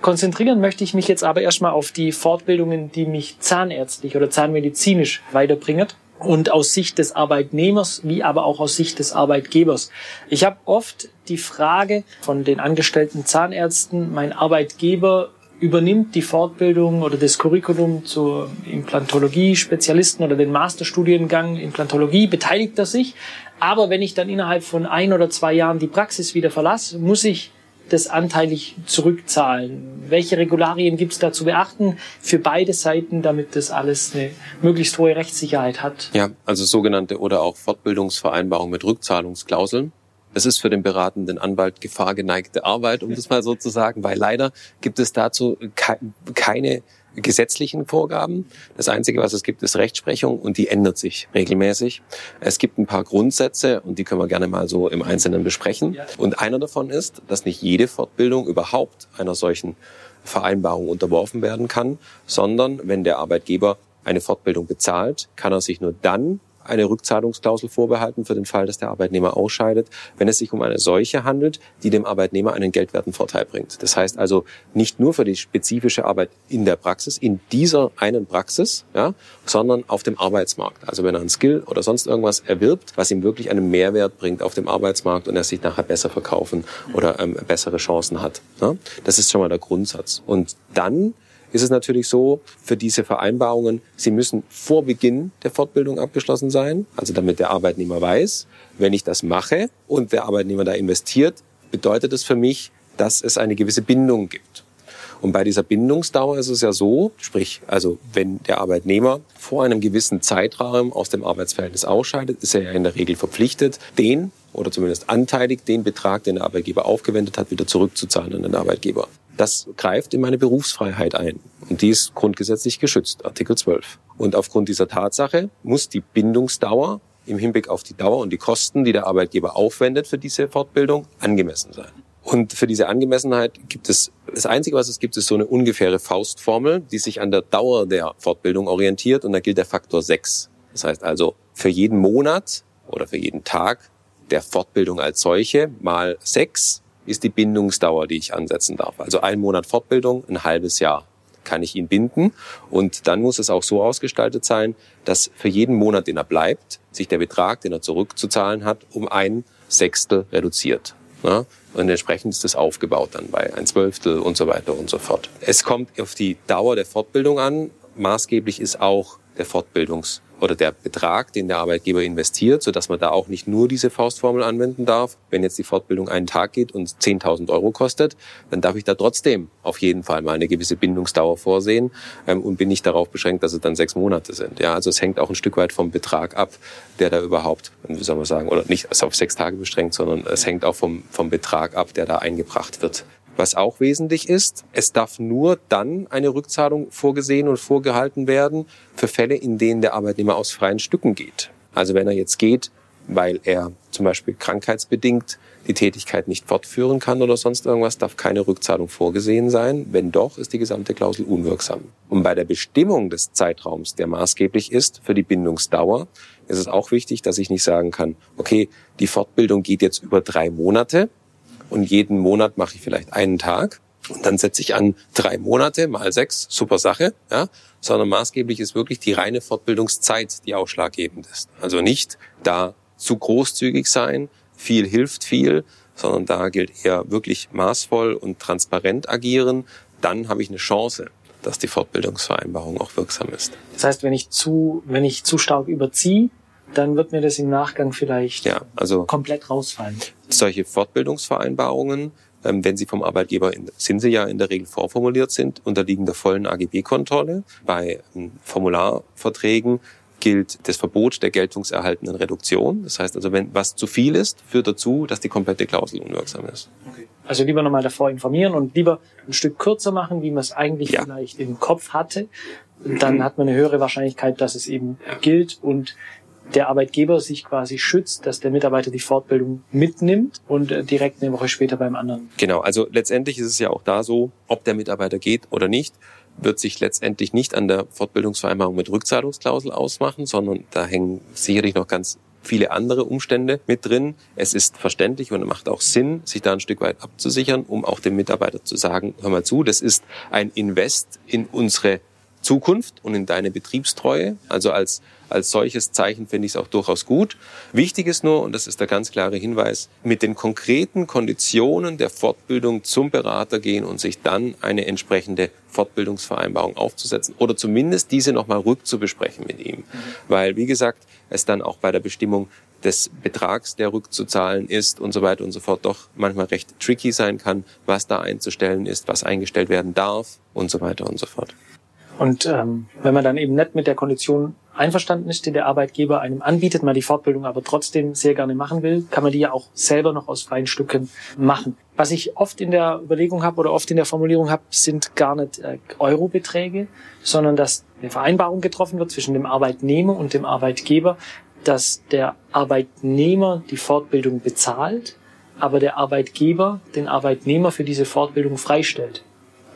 Konzentrieren möchte ich mich jetzt aber erstmal auf die Fortbildungen, die mich zahnärztlich oder zahnmedizinisch weiterbringen und aus Sicht des Arbeitnehmers wie aber auch aus Sicht des Arbeitgebers. Ich habe oft die Frage von den angestellten Zahnärzten, mein Arbeitgeber übernimmt die Fortbildung oder das Curriculum zur Implantologie-Spezialisten oder den Masterstudiengang Implantologie, beteiligt er sich. Aber wenn ich dann innerhalb von ein oder zwei Jahren die Praxis wieder verlasse, muss ich das anteilig zurückzahlen? Welche Regularien gibt es da zu beachten für beide Seiten, damit das alles eine möglichst hohe Rechtssicherheit hat? Ja, also sogenannte oder auch Fortbildungsvereinbarung mit Rückzahlungsklauseln. Es ist für den beratenden Anwalt gefahrgeneigte Arbeit, um das mal so zu sagen, weil leider gibt es dazu ke keine gesetzlichen Vorgaben. Das Einzige, was es gibt, ist Rechtsprechung und die ändert sich regelmäßig. Es gibt ein paar Grundsätze und die können wir gerne mal so im Einzelnen besprechen. Und einer davon ist, dass nicht jede Fortbildung überhaupt einer solchen Vereinbarung unterworfen werden kann, sondern wenn der Arbeitgeber eine Fortbildung bezahlt, kann er sich nur dann eine Rückzahlungsklausel vorbehalten für den Fall, dass der Arbeitnehmer ausscheidet, wenn es sich um eine Seuche handelt, die dem Arbeitnehmer einen geldwerten Vorteil bringt. Das heißt also nicht nur für die spezifische Arbeit in der Praxis, in dieser einen Praxis, ja, sondern auf dem Arbeitsmarkt. Also wenn er ein Skill oder sonst irgendwas erwirbt, was ihm wirklich einen Mehrwert bringt auf dem Arbeitsmarkt und er sich nachher besser verkaufen oder ähm, bessere Chancen hat. Ja. Das ist schon mal der Grundsatz. Und dann ist es natürlich so, für diese Vereinbarungen, sie müssen vor Beginn der Fortbildung abgeschlossen sein, also damit der Arbeitnehmer weiß, wenn ich das mache und der Arbeitnehmer da investiert, bedeutet es für mich, dass es eine gewisse Bindung gibt. Und bei dieser Bindungsdauer ist es ja so, sprich, also wenn der Arbeitnehmer vor einem gewissen Zeitraum aus dem Arbeitsverhältnis ausscheidet, ist er ja in der Regel verpflichtet, den oder zumindest anteilig den Betrag, den der Arbeitgeber aufgewendet hat, wieder zurückzuzahlen an den Arbeitgeber. Das greift in meine Berufsfreiheit ein. Und die ist grundgesetzlich geschützt, Artikel 12. Und aufgrund dieser Tatsache muss die Bindungsdauer im Hinblick auf die Dauer und die Kosten, die der Arbeitgeber aufwendet für diese Fortbildung, angemessen sein. Und für diese Angemessenheit gibt es, das Einzige, was es gibt, ist so eine ungefähre Faustformel, die sich an der Dauer der Fortbildung orientiert und da gilt der Faktor 6. Das heißt also, für jeden Monat oder für jeden Tag der Fortbildung als solche mal 6 ist die Bindungsdauer, die ich ansetzen darf. Also ein Monat Fortbildung, ein halbes Jahr kann ich ihn binden. Und dann muss es auch so ausgestaltet sein, dass für jeden Monat, den er bleibt, sich der Betrag, den er zurückzuzahlen hat, um ein Sechstel reduziert. Und entsprechend ist das aufgebaut dann bei ein Zwölftel und so weiter und so fort. Es kommt auf die Dauer der Fortbildung an. Maßgeblich ist auch der Fortbildungs- oder der Betrag, den der Arbeitgeber investiert, so dass man da auch nicht nur diese Faustformel anwenden darf. Wenn jetzt die Fortbildung einen Tag geht und 10.000 Euro kostet, dann darf ich da trotzdem auf jeden Fall mal eine gewisse Bindungsdauer vorsehen ähm, und bin nicht darauf beschränkt, dass es dann sechs Monate sind. Ja, also es hängt auch ein Stück weit vom Betrag ab, der da überhaupt, wie soll man sagen, oder nicht auf sechs Tage beschränkt, sondern es hängt auch vom, vom Betrag ab, der da eingebracht wird. Was auch wesentlich ist, es darf nur dann eine Rückzahlung vorgesehen und vorgehalten werden für Fälle, in denen der Arbeitnehmer aus freien Stücken geht. Also wenn er jetzt geht, weil er zum Beispiel krankheitsbedingt die Tätigkeit nicht fortführen kann oder sonst irgendwas, darf keine Rückzahlung vorgesehen sein. Wenn doch, ist die gesamte Klausel unwirksam. Und bei der Bestimmung des Zeitraums, der maßgeblich ist für die Bindungsdauer, ist es auch wichtig, dass ich nicht sagen kann, okay, die Fortbildung geht jetzt über drei Monate, und jeden Monat mache ich vielleicht einen Tag. Und dann setze ich an drei Monate mal sechs, super Sache, ja, sondern maßgeblich ist wirklich die reine Fortbildungszeit, die ausschlaggebend ist. Also nicht da zu großzügig sein, viel hilft viel, sondern da gilt eher wirklich maßvoll und transparent agieren, dann habe ich eine Chance, dass die Fortbildungsvereinbarung auch wirksam ist. Das heißt, wenn ich zu, wenn ich zu stark überziehe, dann wird mir das im Nachgang vielleicht ja, also komplett rausfallen. Solche Fortbildungsvereinbarungen, ähm, wenn sie vom Arbeitgeber, in, sind sie ja in der Regel vorformuliert sind, unterliegen der vollen AGB-Kontrolle. Bei ähm, Formularverträgen gilt das Verbot der geltungserhaltenden Reduktion. Das heißt also, wenn was zu viel ist, führt dazu, dass die komplette Klausel unwirksam ist. Okay. Also lieber nochmal davor informieren und lieber ein Stück kürzer machen, wie man es eigentlich ja. vielleicht im Kopf hatte. Dann hat man eine höhere Wahrscheinlichkeit, dass es eben gilt und der Arbeitgeber sich quasi schützt, dass der Mitarbeiter die Fortbildung mitnimmt und äh, direkt eine Woche später beim anderen. Genau, also letztendlich ist es ja auch da so, ob der Mitarbeiter geht oder nicht, wird sich letztendlich nicht an der Fortbildungsvereinbarung mit Rückzahlungsklausel ausmachen, sondern da hängen sicherlich noch ganz viele andere Umstände mit drin. Es ist verständlich und macht auch Sinn, sich da ein Stück weit abzusichern, um auch dem Mitarbeiter zu sagen, hör mal zu, das ist ein Invest in unsere Zukunft und in deine Betriebstreue. Also als, als solches Zeichen finde ich es auch durchaus gut. Wichtig ist nur, und das ist der ganz klare Hinweis, mit den konkreten Konditionen der Fortbildung zum Berater gehen und sich dann eine entsprechende Fortbildungsvereinbarung aufzusetzen oder zumindest diese nochmal rückzubesprechen mit ihm. Mhm. Weil, wie gesagt, es dann auch bei der Bestimmung des Betrags, der rückzuzahlen ist und so weiter und so fort, doch manchmal recht tricky sein kann, was da einzustellen ist, was eingestellt werden darf und so weiter und so fort. Und ähm, wenn man dann eben nicht mit der Kondition einverstanden ist, die der Arbeitgeber einem anbietet, man die Fortbildung aber trotzdem sehr gerne machen will, kann man die ja auch selber noch aus freien Stücken machen. Was ich oft in der Überlegung habe oder oft in der Formulierung habe, sind gar nicht äh, Eurobeträge, sondern dass eine Vereinbarung getroffen wird zwischen dem Arbeitnehmer und dem Arbeitgeber, dass der Arbeitnehmer die Fortbildung bezahlt, aber der Arbeitgeber den Arbeitnehmer für diese Fortbildung freistellt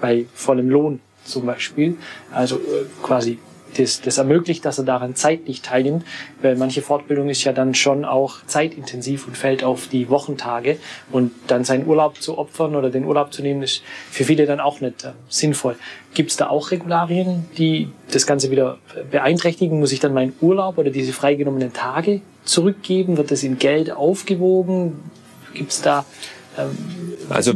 bei vollem Lohn zum Beispiel. Also äh, quasi das, das ermöglicht, dass er daran zeitlich teilnimmt, weil manche Fortbildung ist ja dann schon auch zeitintensiv und fällt auf die Wochentage und dann seinen Urlaub zu opfern oder den Urlaub zu nehmen, ist für viele dann auch nicht äh, sinnvoll. Gibt es da auch Regularien, die das Ganze wieder beeinträchtigen? Muss ich dann meinen Urlaub oder diese freigenommenen Tage zurückgeben? Wird das in Geld aufgewogen? Gibt es da ähm, also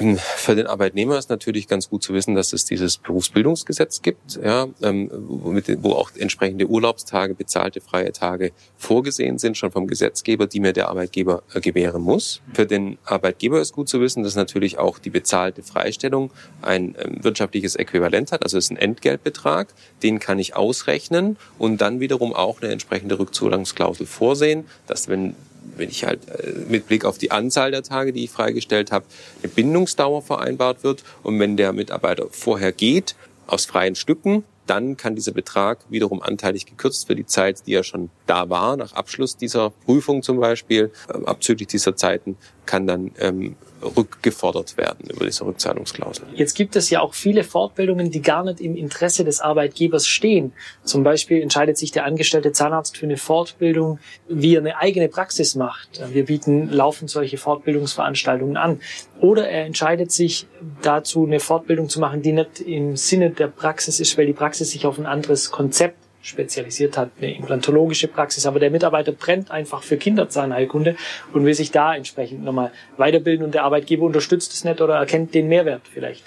ähm, für den Arbeitnehmer ist natürlich ganz gut zu wissen, dass es dieses Berufsbildungsgesetz gibt, ja, ähm, wo auch entsprechende Urlaubstage, bezahlte freie Tage vorgesehen sind, schon vom Gesetzgeber, die mir der Arbeitgeber äh, gewähren muss. Für den Arbeitgeber ist gut zu wissen, dass natürlich auch die bezahlte Freistellung ein wirtschaftliches Äquivalent hat, also es ist ein Entgeltbetrag, den kann ich ausrechnen und dann wiederum auch eine entsprechende Rückzahlungsklausel vorsehen, dass wenn wenn ich halt äh, mit Blick auf die Anzahl der Tage, die ich freigestellt habe, eine Bindungsdauer vereinbart wird. Und wenn der Mitarbeiter vorher geht, aus freien Stücken, dann kann dieser Betrag wiederum anteilig gekürzt für die Zeit, die er schon da war, nach Abschluss dieser Prüfung zum Beispiel, äh, abzüglich dieser Zeiten, kann dann ähm, rückgefordert werden über diese Rückzahlungsklausel. Jetzt gibt es ja auch viele Fortbildungen, die gar nicht im Interesse des Arbeitgebers stehen. Zum Beispiel entscheidet sich der angestellte Zahnarzt für eine Fortbildung, wie er eine eigene Praxis macht. Wir bieten laufend solche Fortbildungsveranstaltungen an. Oder er entscheidet sich dazu, eine Fortbildung zu machen, die nicht im Sinne der Praxis ist, weil die Praxis sich auf ein anderes Konzept spezialisiert hat, eine implantologische Praxis, aber der Mitarbeiter brennt einfach für Kinderzahnheilkunde und will sich da entsprechend nochmal weiterbilden und der Arbeitgeber unterstützt es nicht oder erkennt den Mehrwert vielleicht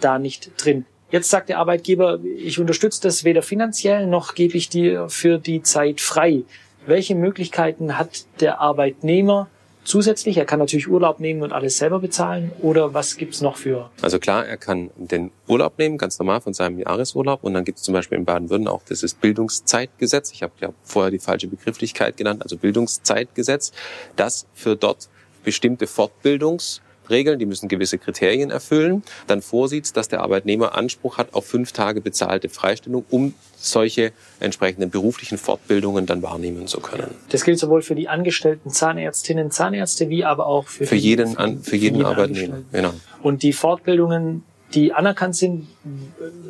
da nicht drin. Jetzt sagt der Arbeitgeber, ich unterstütze das weder finanziell noch gebe ich dir für die Zeit frei. Welche Möglichkeiten hat der Arbeitnehmer, zusätzlich? Er kann natürlich Urlaub nehmen und alles selber bezahlen oder was gibt's noch für? Also klar, er kann den Urlaub nehmen, ganz normal von seinem Jahresurlaub und dann gibt es zum Beispiel in Baden-Württemberg auch das Bildungszeitgesetz. Ich habe ja vorher die falsche Begrifflichkeit genannt, also Bildungszeitgesetz, das für dort bestimmte Fortbildungs Regeln, die müssen gewisse Kriterien erfüllen, dann vorsieht, dass der Arbeitnehmer Anspruch hat auf fünf Tage bezahlte Freistellung, um solche entsprechenden beruflichen Fortbildungen dann wahrnehmen zu können. Das gilt sowohl für die angestellten Zahnärztinnen, Zahnärzte, wie aber auch für, für jeden, an, für, für jeden, jeden Arbeitnehmer. Genau. Und die Fortbildungen, die anerkannt sind?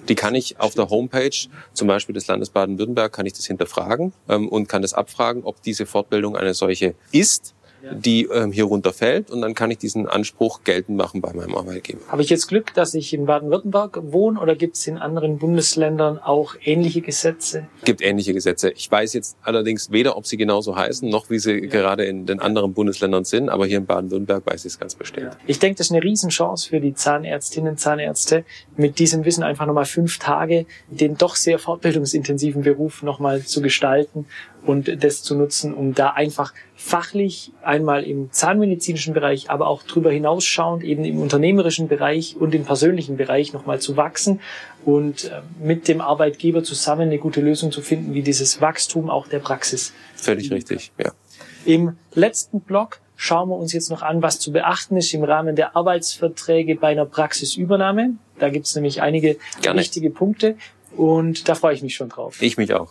Die kann ich auf der Homepage, zum Beispiel des Landes Baden-Württemberg, kann ich das hinterfragen ähm, und kann das abfragen, ob diese Fortbildung eine solche ist die ähm, hier runterfällt und dann kann ich diesen Anspruch geltend machen bei meinem Arbeitgeber. Habe ich jetzt Glück, dass ich in Baden-Württemberg wohne oder gibt es in anderen Bundesländern auch ähnliche Gesetze? Gibt ähnliche Gesetze. Ich weiß jetzt allerdings weder, ob sie genauso heißen, noch wie sie ja. gerade in den anderen Bundesländern sind, aber hier in Baden-Württemberg weiß ich es ganz bestimmt. Ja. Ich denke, das ist eine Riesenchance für die Zahnärztinnen, Zahnärzte, mit diesem Wissen einfach nochmal fünf Tage den doch sehr fortbildungsintensiven Beruf nochmal zu gestalten und das zu nutzen, um da einfach fachlich einmal im zahnmedizinischen Bereich, aber auch darüber hinausschauend eben im unternehmerischen Bereich und im persönlichen Bereich nochmal zu wachsen und äh, mit dem Arbeitgeber zusammen eine gute Lösung zu finden, wie dieses Wachstum auch der Praxis. Völlig richtig, ja. Im letzten Block schauen wir uns jetzt noch an, was zu beachten ist im Rahmen der Arbeitsverträge bei einer Praxisübernahme. Da gibt es nämlich einige wichtige Punkte und da freue ich mich schon drauf. Ich mich auch.